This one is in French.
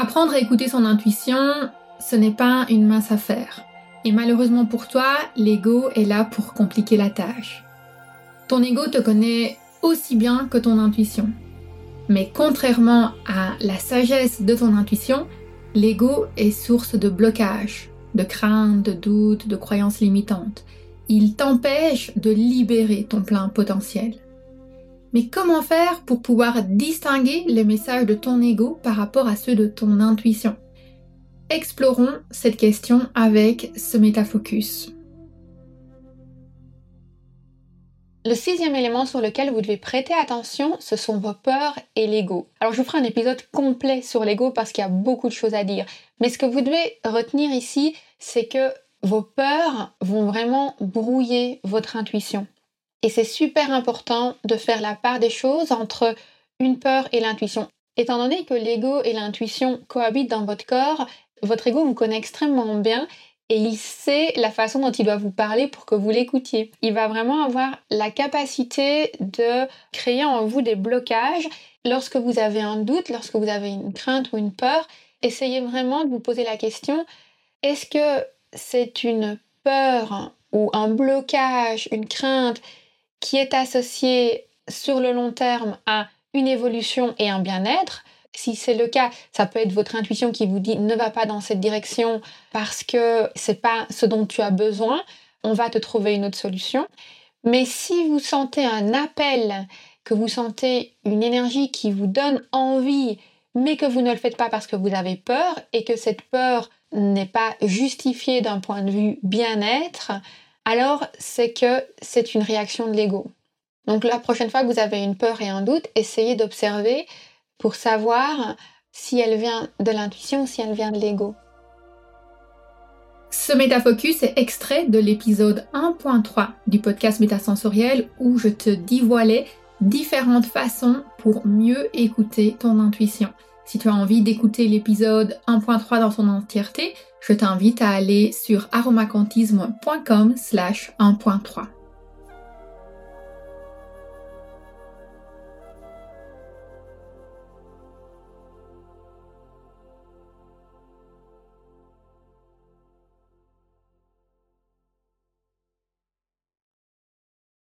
Apprendre à écouter son intuition, ce n'est pas une mince affaire. Et malheureusement pour toi, l'ego est là pour compliquer la tâche. Ton ego te connaît aussi bien que ton intuition. Mais contrairement à la sagesse de ton intuition, l'ego est source de blocage, de craintes, de doutes, de croyances limitantes. Il t'empêche de libérer ton plein potentiel. Mais comment faire pour pouvoir distinguer les messages de ton ego par rapport à ceux de ton intuition? Explorons cette question avec ce métafocus. Le sixième élément sur lequel vous devez prêter attention, ce sont vos peurs et l'ego. Alors je vous ferai un épisode complet sur l'ego parce qu'il y a beaucoup de choses à dire. Mais ce que vous devez retenir ici, c'est que vos peurs vont vraiment brouiller votre intuition. Et c'est super important de faire la part des choses entre une peur et l'intuition. Étant donné que l'ego et l'intuition cohabitent dans votre corps, votre ego vous connaît extrêmement bien et il sait la façon dont il doit vous parler pour que vous l'écoutiez. Il va vraiment avoir la capacité de créer en vous des blocages. Lorsque vous avez un doute, lorsque vous avez une crainte ou une peur, essayez vraiment de vous poser la question, est-ce que c'est une peur ou un blocage, une crainte qui est associée sur le long terme à une évolution et un bien-être si c'est le cas, ça peut être votre intuition qui vous dit ne va pas dans cette direction parce que c'est pas ce dont tu as besoin. On va te trouver une autre solution. Mais si vous sentez un appel, que vous sentez une énergie qui vous donne envie, mais que vous ne le faites pas parce que vous avez peur et que cette peur n'est pas justifiée d'un point de vue bien-être, alors c'est que c'est une réaction de l'ego. Donc la prochaine fois que vous avez une peur et un doute, essayez d'observer pour savoir si elle vient de l'intuition ou si elle vient de l'ego. Ce métafocus est extrait de l'épisode 1.3 du podcast Métasensoriel où je te dévoilais différentes façons pour mieux écouter ton intuition. Si tu as envie d'écouter l'épisode 1.3 dans son entièreté, je t'invite à aller sur aromacantisme.com slash 1.3.